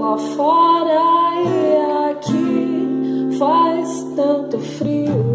lá fora e aqui faz tanto frio.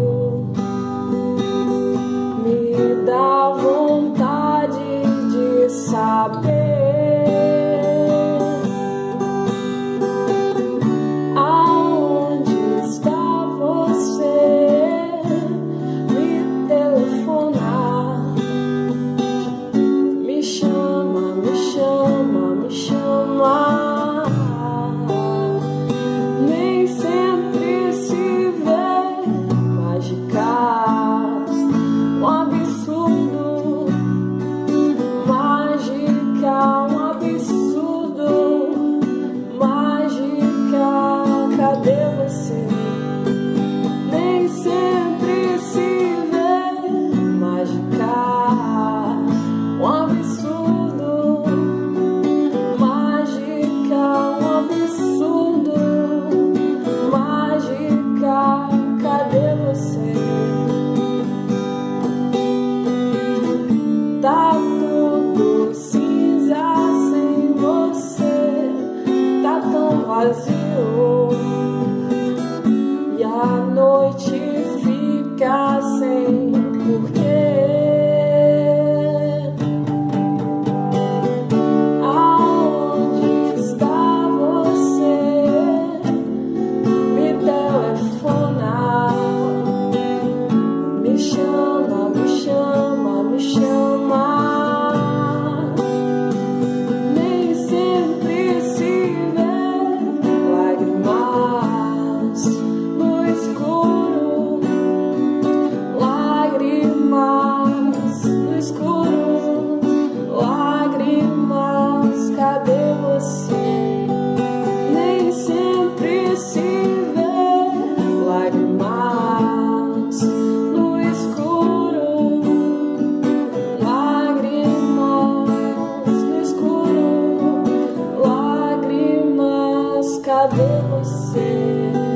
cadê você?